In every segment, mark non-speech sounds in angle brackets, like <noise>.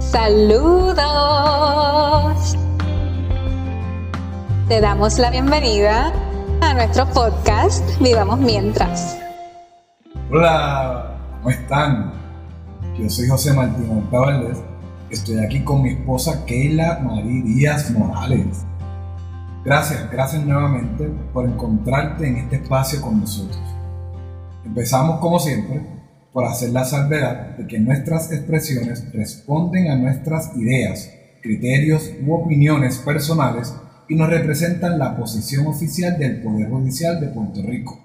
Saludos. Te damos la bienvenida a nuestro podcast Vivamos Mientras. Hola, ¿cómo están? Yo soy José Martín Valdés. Estoy aquí con mi esposa Keila María Díaz Morales. Gracias, gracias nuevamente por encontrarte en este espacio con nosotros. Empezamos como siempre por hacer la salvedad de que nuestras expresiones responden a nuestras ideas, criterios u opiniones personales y nos representan la posición oficial del Poder Judicial de Puerto Rico.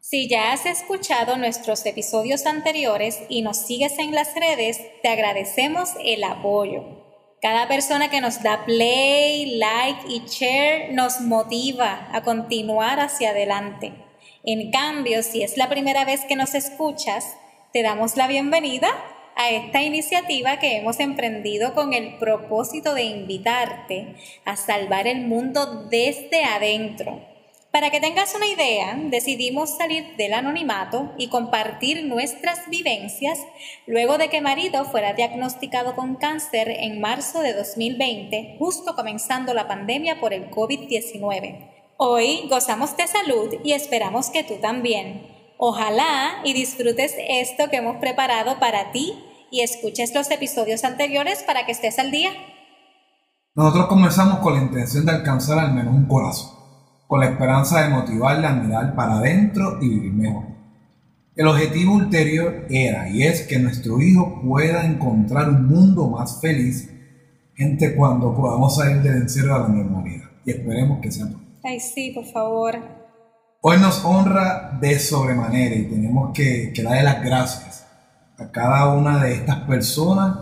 Si ya has escuchado nuestros episodios anteriores y nos sigues en las redes, te agradecemos el apoyo. Cada persona que nos da play, like y share nos motiva a continuar hacia adelante. En cambio, si es la primera vez que nos escuchas, te damos la bienvenida a esta iniciativa que hemos emprendido con el propósito de invitarte a salvar el mundo desde adentro. Para que tengas una idea, decidimos salir del anonimato y compartir nuestras vivencias luego de que marido fuera diagnosticado con cáncer en marzo de 2020, justo comenzando la pandemia por el COVID-19. Hoy gozamos de salud y esperamos que tú también. Ojalá y disfrutes esto que hemos preparado para ti y escuches los episodios anteriores para que estés al día. Nosotros comenzamos con la intención de alcanzar al menos un corazón, con la esperanza de motivarle a mirar para adentro y vivir mejor. El objetivo ulterior era y es que nuestro hijo pueda encontrar un mundo más feliz, gente cuando podamos salir del encierro de la normalidad. Y esperemos que sea Ay, sí, por favor. Hoy nos honra de sobremanera y tenemos que, darle las gracias a cada una de estas personas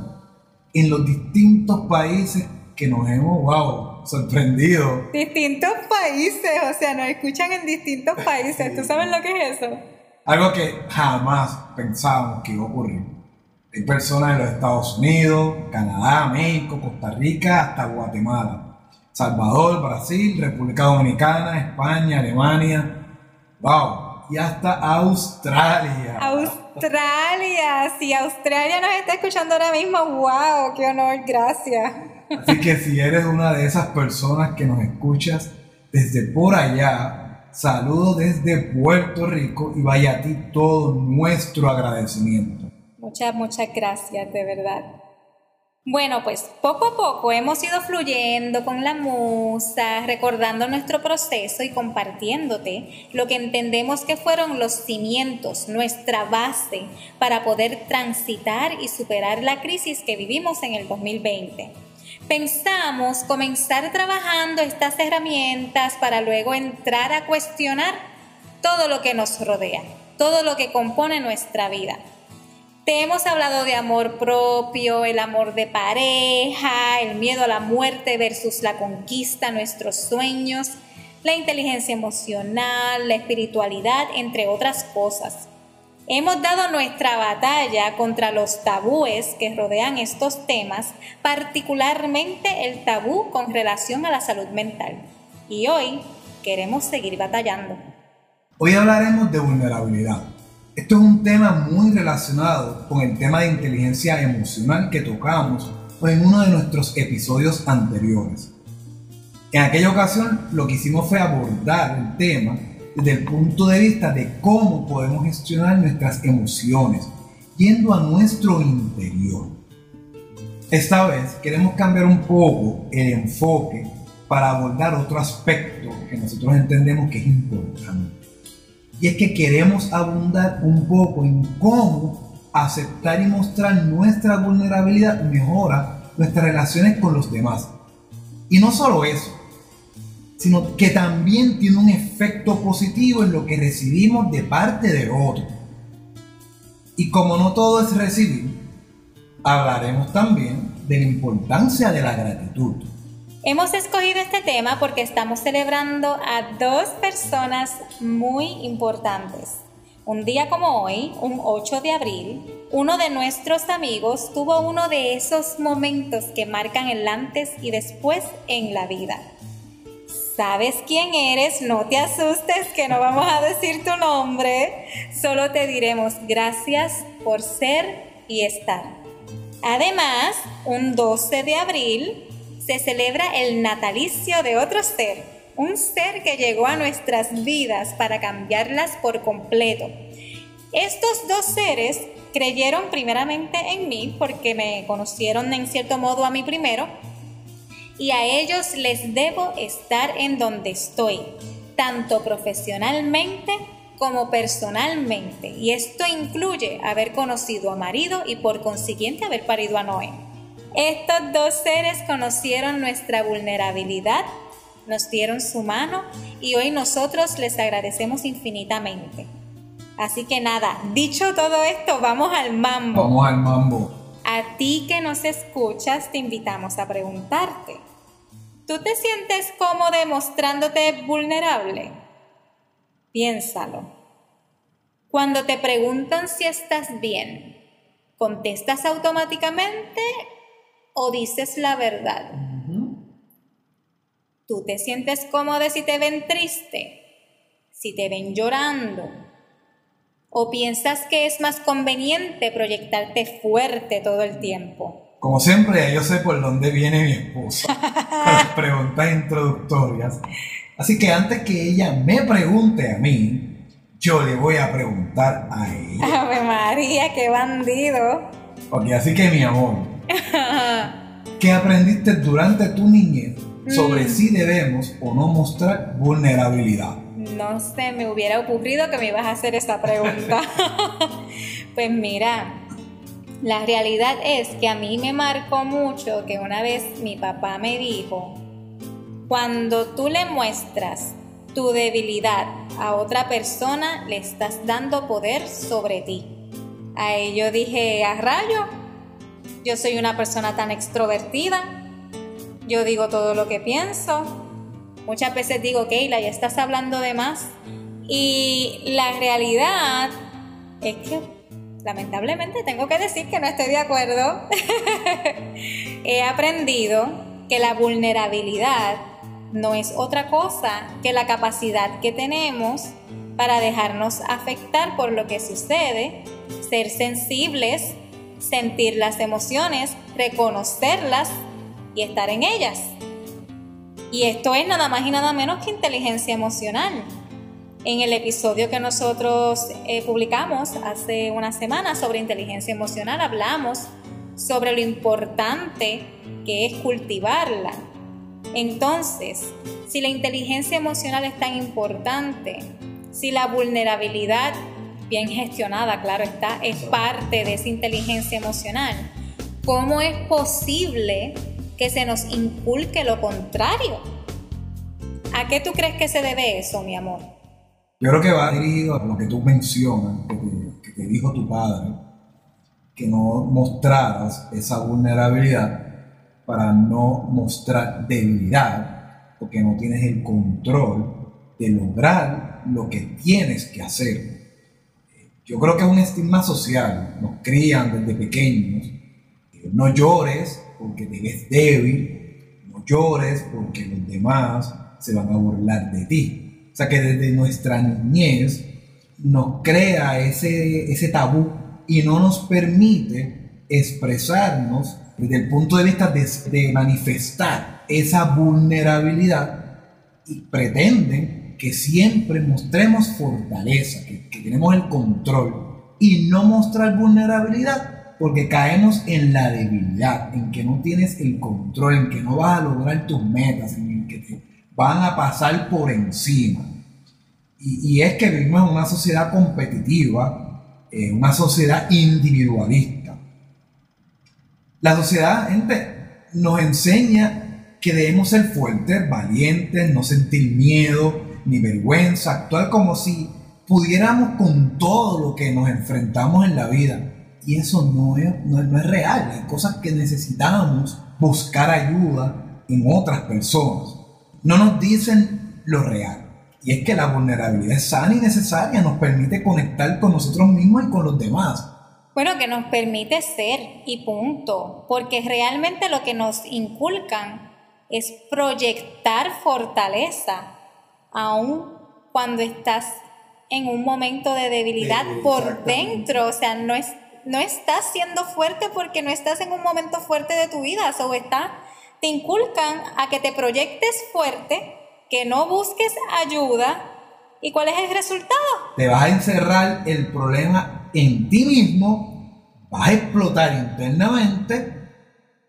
en los distintos países que nos hemos, wow, sorprendido. Distintos países, o sea, nos escuchan en distintos países. ¿Tú sabes lo que es eso? Algo que jamás pensábamos que iba a ocurrir. Hay personas en los Estados Unidos, Canadá, México, Costa Rica, hasta Guatemala, Salvador, Brasil, República Dominicana, España, Alemania, Wow. Y hasta Australia. Australia. Si Australia nos está escuchando ahora mismo, wow, qué honor, gracias. Así que si eres una de esas personas que nos escuchas desde por allá, saludo desde Puerto Rico y vaya a ti todo nuestro agradecimiento. Muchas, muchas gracias, de verdad. Bueno, pues poco a poco hemos ido fluyendo con la musa, recordando nuestro proceso y compartiéndote lo que entendemos que fueron los cimientos, nuestra base para poder transitar y superar la crisis que vivimos en el 2020. Pensamos comenzar trabajando estas herramientas para luego entrar a cuestionar todo lo que nos rodea, todo lo que compone nuestra vida te hemos hablado de amor propio, el amor de pareja, el miedo a la muerte versus la conquista, nuestros sueños, la inteligencia emocional, la espiritualidad, entre otras cosas. Hemos dado nuestra batalla contra los tabúes que rodean estos temas, particularmente el tabú con relación a la salud mental. Y hoy queremos seguir batallando. Hoy hablaremos de vulnerabilidad esto es un tema muy relacionado con el tema de inteligencia emocional que tocamos en uno de nuestros episodios anteriores. En aquella ocasión lo que hicimos fue abordar el tema desde el punto de vista de cómo podemos gestionar nuestras emociones, yendo a nuestro interior. Esta vez queremos cambiar un poco el enfoque para abordar otro aspecto que nosotros entendemos que es importante. Y es que queremos abundar un poco en cómo aceptar y mostrar nuestra vulnerabilidad mejora nuestras relaciones con los demás. Y no solo eso, sino que también tiene un efecto positivo en lo que recibimos de parte de otro. Y como no todo es recibir, hablaremos también de la importancia de la gratitud. Hemos escogido este tema porque estamos celebrando a dos personas muy importantes. Un día como hoy, un 8 de abril, uno de nuestros amigos tuvo uno de esos momentos que marcan el antes y después en la vida. ¿Sabes quién eres? No te asustes que no vamos a decir tu nombre. Solo te diremos gracias por ser y estar. Además, un 12 de abril se celebra el natalicio de otro ser, un ser que llegó a nuestras vidas para cambiarlas por completo. Estos dos seres creyeron primeramente en mí porque me conocieron en cierto modo a mí primero y a ellos les debo estar en donde estoy, tanto profesionalmente como personalmente. Y esto incluye haber conocido a marido y por consiguiente haber parido a Noé. Estos dos seres conocieron nuestra vulnerabilidad, nos dieron su mano y hoy nosotros les agradecemos infinitamente. Así que nada, dicho todo esto, vamos al mambo. Vamos al mambo. A ti que nos escuchas, te invitamos a preguntarte. ¿Tú te sientes cómodo mostrándote vulnerable? Piénsalo. Cuando te preguntan si estás bien, ¿contestas automáticamente o dices la verdad? ¿Tú te sientes cómodo si te ven triste? Si te ven llorando, ¿O piensas que es más conveniente proyectarte fuerte todo el tiempo? Como siempre, yo sé por dónde viene mi esposa <laughs> con las preguntas introductorias. Así que antes que ella me pregunte a mí, yo le voy a preguntar a ella. Ave María, qué bandido. Ok, así que mi amor, <laughs> ¿qué aprendiste durante tu niñez sobre mm. si debemos o no mostrar vulnerabilidad? no se me hubiera ocurrido que me ibas a hacer esa pregunta. <laughs> pues mira, la realidad es que a mí me marcó mucho que una vez mi papá me dijo, cuando tú le muestras tu debilidad a otra persona, le estás dando poder sobre ti. A ello dije, a rayo, yo soy una persona tan extrovertida, yo digo todo lo que pienso, Muchas veces digo, Keila, ya estás hablando de más. Y la realidad es que lamentablemente tengo que decir que no estoy de acuerdo. <laughs> He aprendido que la vulnerabilidad no es otra cosa que la capacidad que tenemos para dejarnos afectar por lo que sucede, ser sensibles, sentir las emociones, reconocerlas y estar en ellas. Y esto es nada más y nada menos que inteligencia emocional. En el episodio que nosotros eh, publicamos hace una semana sobre inteligencia emocional hablamos sobre lo importante que es cultivarla. Entonces, si la inteligencia emocional es tan importante, si la vulnerabilidad bien gestionada, claro está, es parte de esa inteligencia emocional, ¿cómo es posible que se nos inculque lo contrario. ¿A qué tú crees que se debe eso, mi amor? Yo creo que va dirigido a lo que tú mencionas, que te, dijo tu padre, que no mostraras esa vulnerabilidad para no mostrar debilidad, porque no tienes el control de lograr lo que tienes que hacer. Yo creo que es un estigma social, nos crían desde pequeños, no llores porque te ves débil, no llores porque los demás se van a burlar de ti. O sea que desde nuestra niñez nos crea ese, ese tabú y no nos permite expresarnos desde el punto de vista de, manifestar esa vulnerabilidad y pretenden que siempre mostremos fortaleza, que, tenemos el control y no mostrar vulnerabilidad porque caemos en la debilidad, en que no tienes el control, en que no vas a lograr tus metas, en que te van a pasar por encima. Y, es que vivimos en una sociedad competitiva, en una sociedad individualista. La sociedad, gente, nos enseña que debemos ser fuertes, valientes, no sentir miedo ni vergüenza, actuar como si pudiéramos con todo lo que nos enfrentamos en la vida y eso no es, no, es real. Hay cosas que necesitamos buscar ayuda en otras personas. No nos dicen lo real. Y es que la vulnerabilidad es sana y necesaria, nos permite conectar con nosotros mismos y con los demás. Bueno, que nos permite ser y punto, porque realmente lo que nos inculcan es proyectar fortaleza, aun cuando estás en un momento de debilidad por dentro, o sea, no es no estás siendo fuerte porque no estás en un momento fuerte de tu vida, o está, te inculcan a que te proyectes fuerte, que no busques ayuda, ¿y cuál es el resultado? Te vas a encerrar el problema en ti mismo, vas a explotar internamente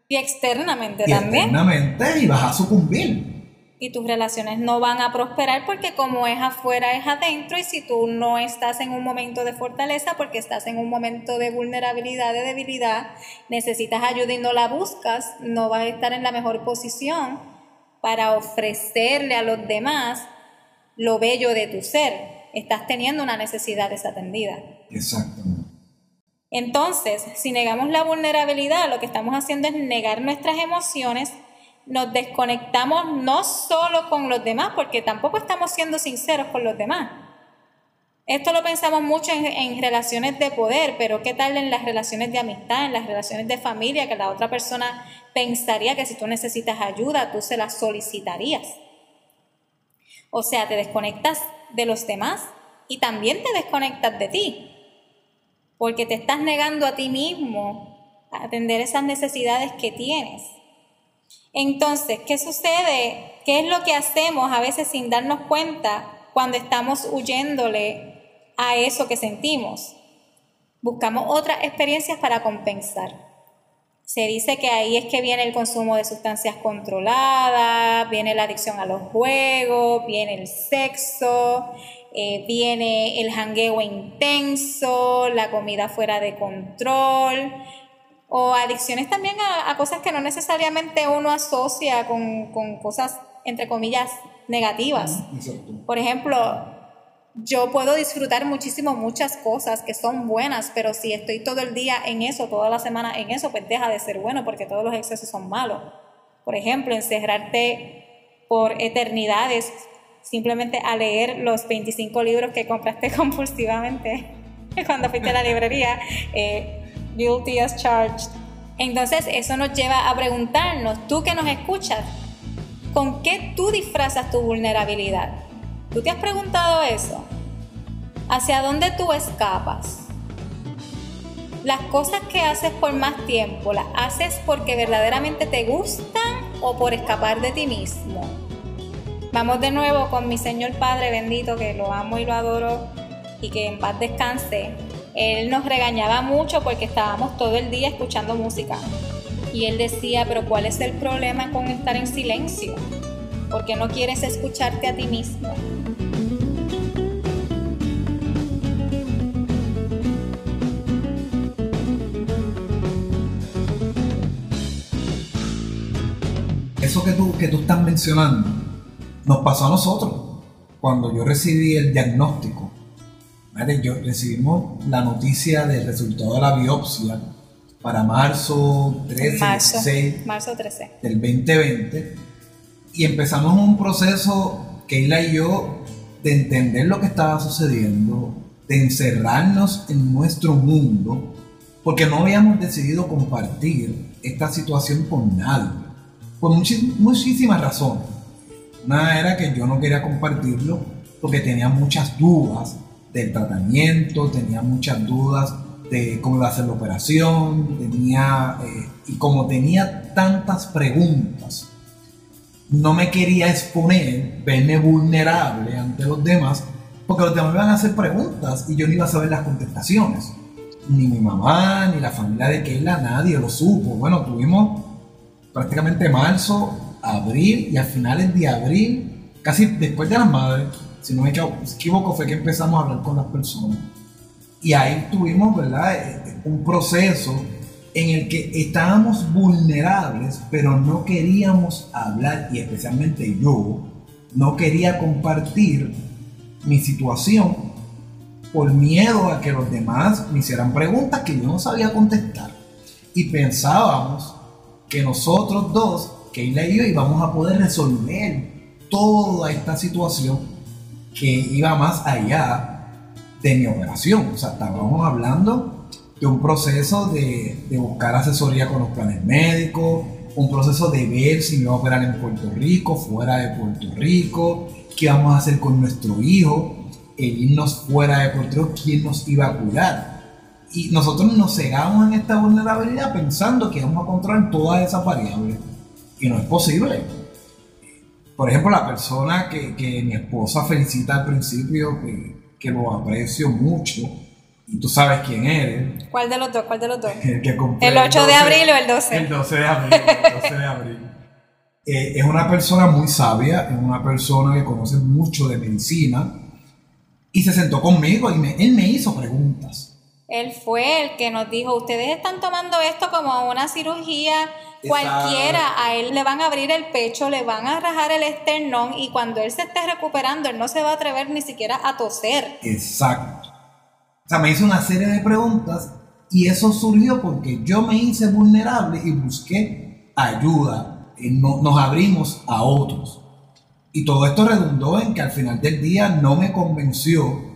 y externamente y también. Externamente y vas a sucumbir y tus relaciones no van a prosperar porque como es afuera es adentro y si tú no estás en un momento de fortaleza porque estás en un momento de vulnerabilidad, de debilidad, necesitas ayuda y no la buscas, no vas a estar en la mejor posición para ofrecerle a los demás lo bello de tu ser. Estás teniendo una necesidad desatendida. Exactamente. Entonces, si negamos la vulnerabilidad, lo que estamos haciendo es negar nuestras emociones nos desconectamos no solo con los demás, porque tampoco estamos siendo sinceros con los demás. Esto lo pensamos mucho en, relaciones de poder, pero ¿qué tal en las relaciones de amistad, en las relaciones de familia, que la otra persona pensaría que si tú necesitas ayuda, tú se la solicitarías? O sea, te desconectas de los demás y también te desconectas de ti, porque te estás negando a ti mismo a atender esas necesidades que tienes. Entonces, ¿qué sucede? ¿Qué es lo que hacemos a veces sin darnos cuenta cuando estamos huyéndole a eso que sentimos? Buscamos otras experiencias para compensar. Se dice que ahí es que viene el consumo de sustancias controladas, viene la adicción a los juegos, viene el sexo, eh, viene el jangueo intenso, la comida fuera de control, o adicciones también a, cosas que no necesariamente uno asocia con, cosas, entre comillas, negativas. Por ejemplo, yo puedo disfrutar muchísimo muchas cosas que son buenas, pero si estoy todo el día en eso, toda la semana en eso, pues deja de ser bueno porque todos los excesos son malos. Por ejemplo, encerrarte por eternidades simplemente a leer los 25 libros que compraste <laughs> compulsivamente cuando fuiste a la librería. Eh, guilty as charged. Entonces eso nos lleva a preguntarnos, tú que nos escuchas, ¿con qué tú disfrazas tu vulnerabilidad? ¿Tú te has preguntado eso? ¿Hacia dónde tú escapas? Las cosas que haces por más tiempo, ¿las haces porque verdaderamente te gustan o por escapar de ti mismo? Vamos de nuevo con mi Señor Padre bendito, que lo amo y lo adoro y que en paz descanse él nos regañaba mucho porque estábamos todo el día escuchando música. Y él decía, pero ¿cuál es el problema con estar en silencio? Porque no quieres escucharte a ti mismo. Eso que tú, que tú estás mencionando nos pasó a nosotros cuando yo recibí el diagnóstico yo recibimos la noticia del resultado de la biopsia para marzo 13, marzo, marzo 13 del 2020 y empezamos un proceso, Keila y yo, de entender lo que estaba sucediendo, de encerrarnos en nuestro mundo, porque no habíamos decidido compartir esta situación con nadie, por muchísimas razones. Una era que yo no quería compartirlo porque tenía muchas dudas del tratamiento, tenía muchas dudas de cómo iba a ser la operación, tenía, eh, y como tenía tantas preguntas, no me quería exponer, verme vulnerable ante los demás, porque los demás me iban a hacer preguntas y yo no iba a saber las contestaciones. Ni mi mamá, ni la familia de Keila, nadie lo supo. Bueno, tuvimos prácticamente marzo, abril y a finales de abril, casi después de las madres, si no me equivoco, fue que empezamos a hablar con las personas. Y ahí tuvimos, ¿verdad? Eh, un proceso en el que estábamos vulnerables, pero no queríamos hablar, y especialmente yo, no quería compartir mi situación por miedo a que los demás me hicieran preguntas que yo no sabía contestar. Y pensábamos que nosotros dos, Keila y yo, íbamos a poder resolver toda esta situación que iba más allá de mi operación. O sea, estábamos hablando de un proceso de, de buscar asesoría con los planes médicos, un proceso de ver si me iba a operar en Puerto Rico, fuera de Puerto Rico, qué íbamos a hacer con nuestro hijo, el irnos fuera de Puerto Rico, quién nos iba a cuidar. Y nosotros nos cegamos en esta vulnerabilidad pensando que vamos a controlar todas esas variables. Y no es posible. Por ejemplo, la persona que, que mi esposa felicita al principio, que, que lo aprecio mucho, y tú sabes quién eres. ¿Cuál de los dos? ¿Cuál de los dos? <laughs> El, que compré ¿El 8 de abril o el 12? El 12 de abril. El 12 de abril. <laughs> Eh, es una persona muy sabia, es una persona que conoce mucho de medicina y se sentó conmigo y me, él me hizo preguntas. Él fue el que nos dijo, ustedes están tomando esto como una cirugía cualquiera, a él le van a abrir el pecho, le van a rajar el esternón y cuando él se esté recuperando, él no se va a atrever ni siquiera a toser. Exacto. O sea, me hizo una serie de preguntas y eso surgió porque yo me hice vulnerable y busqué ayuda nos abrimos a otros. Y todo esto redundó en que al final del día no me convenció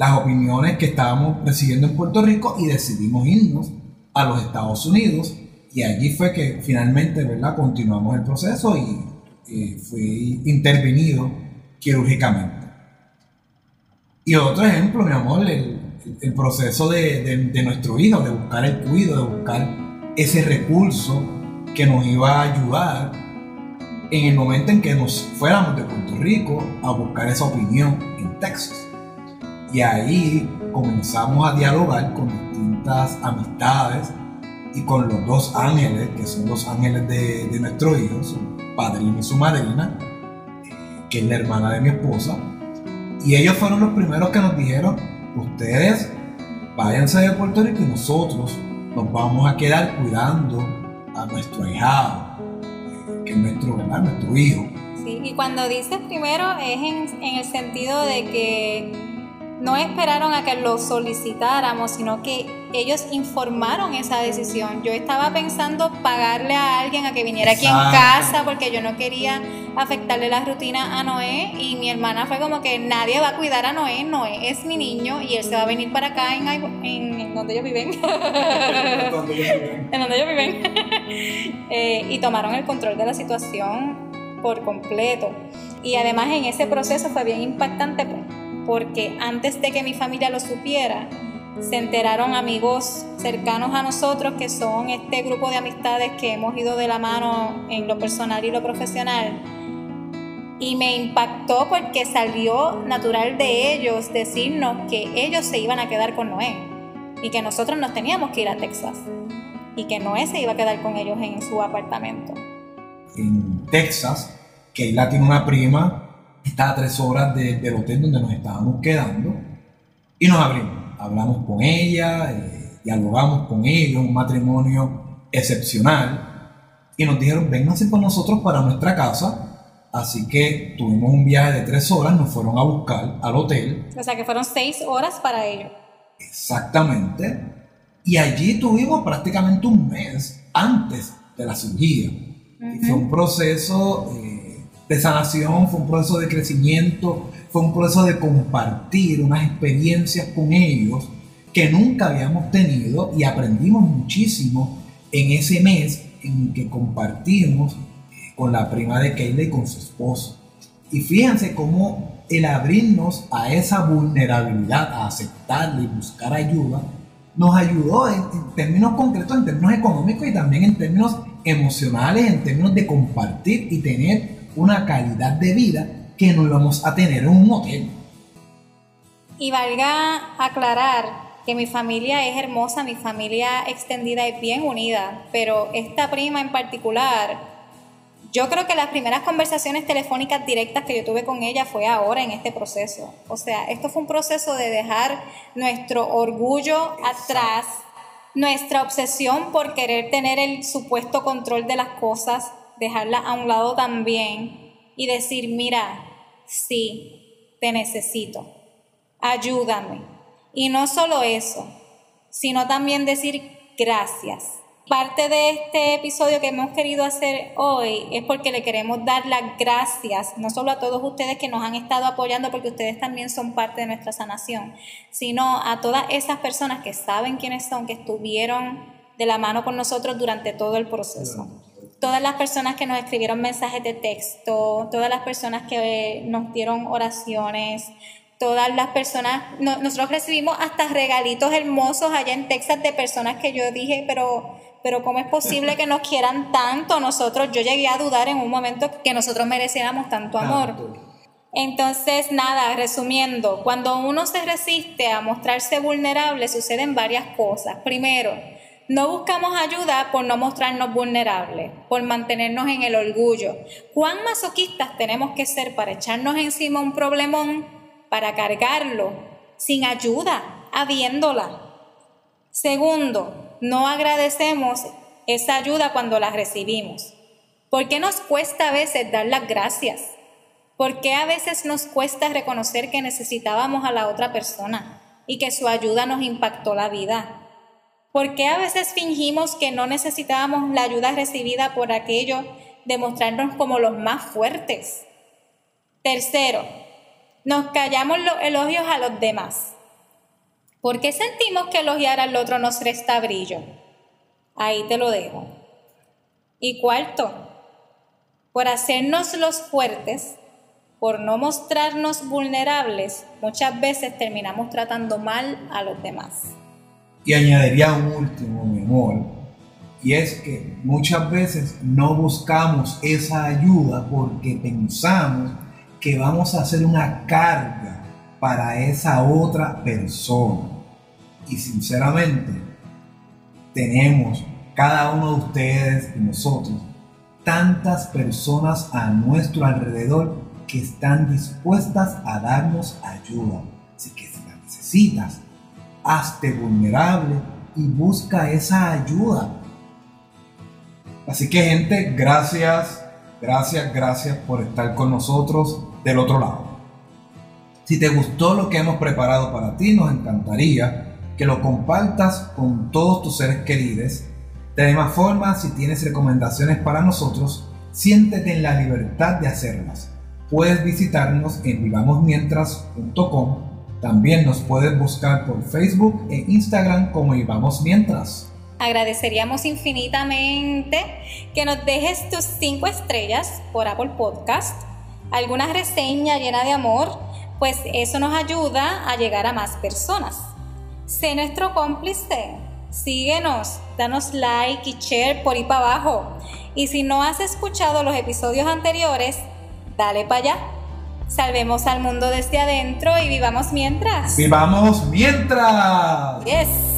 las opiniones que estábamos recibiendo en Puerto Rico y decidimos irnos a los Estados Unidos y allí fue que finalmente ¿verdad? continuamos el proceso y eh, fui intervenido quirúrgicamente. Y otro ejemplo, mi amor, el, el proceso de, de, de, nuestro hijo, de buscar el cuido, de buscar ese recurso que nos iba a ayudar en el momento en que nos fuéramos de Puerto Rico a buscar esa opinión en Texas. Y ahí comenzamos a dialogar con distintas amistades y con los dos ángeles, que son los ángeles de, de nuestro hijo, su padrino y su madrina, que es la hermana de mi esposa. Y ellos fueron los primeros que nos dijeron, ustedes váyanse de Puerto Rico y nosotros nos vamos a quedar cuidando a nuestro hijado, que es nuestro, nuestro hijo. Sí, y cuando dices primero es en, en el sentido de que no esperaron a que lo solicitáramos, sino que ellos informaron esa decisión. Yo estaba pensando pagarle a alguien a que viniera aquí en casa porque yo no quería afectarle la rutina a Noé y mi hermana fue como que nadie va a cuidar a Noé, Noé es mi niño y él se va a venir para acá en, en, donde ellos viven. <laughs> <laughs> en donde ellos viven. <laughs> eh, y tomaron el control de la situación por completo. Y además en ese proceso fue bien impactante pues, porque antes de que mi familia lo supiera, se enteraron amigos cercanos a nosotros que son este grupo de amistades que hemos ido de la mano en lo personal y lo profesional. Y me impactó porque salió natural de ellos decirnos que ellos se iban a quedar con Noé y que nosotros nos teníamos que ir a Texas y que Noé se iba a quedar con ellos en su apartamento. En Texas, Keila tiene una prima está a tres horas del hotel donde nos estábamos quedando y nos abrimos. Hablamos con ella, eh, dialogamos con ella, un matrimonio excepcional y nos dijeron, vénganse con nosotros para nuestra casa. Así que tuvimos un viaje de tres horas, nos fueron a buscar al hotel. O sea que fueron seis horas para ellos. Exactamente. Y allí tuvimos prácticamente un mes antes de la cirugía. Y fue un proceso eh, de sanación, fue un proceso de crecimiento, fue un proceso de compartir unas experiencias con ellos que nunca habíamos tenido y aprendimos muchísimo en ese mes en que compartimos eh, con la prima de Keila y con su esposo. Y fíjense cómo el abrirnos a esa vulnerabilidad, a aceptarla y buscar ayuda, nos ayudó en, en, términos concretos, en términos económicos y también en términos emocionales, en términos de compartir y tener una calidad de vida que no íbamos a tener en un hotel. Y valga aclarar que mi familia es hermosa, mi familia extendida es bien unida, pero esta prima en particular, yo creo que las primeras conversaciones telefónicas directas que yo tuve con ella fue ahora en este proceso. O sea, esto fue un proceso de dejar nuestro orgullo atrás, nuestra obsesión por querer tener el supuesto control de las cosas, dejarla a un lado también y decir, mira, sí, te necesito, ayúdame. Y no solo eso, sino también decir gracias. Parte de este episodio que hemos querido hacer hoy es porque le queremos dar las gracias, no solo a todos ustedes que nos han estado apoyando, porque ustedes también son parte de nuestra sanación, sino a todas esas personas que saben quiénes son, que estuvieron de la mano con nosotros durante todo el proceso todas las personas que nos escribieron mensajes de texto, todas las personas que nos dieron oraciones, todas las personas, nosotros recibimos hasta regalitos hermosos allá en Texas de personas que yo dije, pero, pero ¿cómo es posible que nos quieran tanto nosotros? Yo llegué a dudar en un momento que nosotros mereciéramos tanto amor. Entonces, nada, resumiendo, cuando uno se resiste a mostrarse vulnerable, suceden varias cosas. Primero, no buscamos ayuda por no mostrarnos vulnerables, por mantenernos en el orgullo. ¿Cuán masoquistas tenemos que ser para echarnos encima un problemón para cargarlo sin ayuda, habiéndola. Segundo, no agradecemos esa ayuda cuando la recibimos. ¿Por qué nos cuesta a veces dar las gracias? ¿Por qué a veces nos cuesta reconocer que necesitábamos a la otra persona y que su ayuda nos impactó la vida? ¿Por qué a veces fingimos que no necesitábamos la ayuda recibida por aquello de mostrarnos como los más fuertes? Tercero, nos callamos los elogios a los demás. ¿Por qué sentimos que elogiar al otro nos resta brillo? Ahí te lo dejo. Y cuarto, por hacernos los fuertes, por no mostrarnos vulnerables, muchas veces terminamos tratando mal a los demás. Y añadiría un último, mi amor, y es que muchas veces no buscamos esa ayuda porque pensamos que vamos a hacer una carga para esa otra persona. Y sinceramente, tenemos cada uno de ustedes y nosotros tantas personas a nuestro alrededor que están dispuestas a darnos ayuda. Así que si la necesitas, hazte vulnerable y busca esa ayuda. Así que gente, gracias, gracias, gracias por estar con nosotros del otro lado. Si te gustó lo que hemos preparado para ti, nos encantaría que lo compartas con todos tus seres queridos. De la misma forma, si tienes recomendaciones para nosotros, siéntete en la libertad de hacerlas. Puedes visitarnos en vivamosmientras.com. También nos puedes buscar por Facebook e Instagram como Vivamos Mientras. Agradeceríamos infinitamente que nos dejes tus 5 estrellas por Apple Podcast alguna reseña llena de amor, pues eso nos ayuda a llegar a más personas. Sé nuestro cómplice, síguenos, danos like y share por ahí para abajo. Y si no has escuchado los episodios anteriores, dale para allá. Salvemos al mundo desde adentro y vivamos mientras. ¡Vivamos mientras! Yes.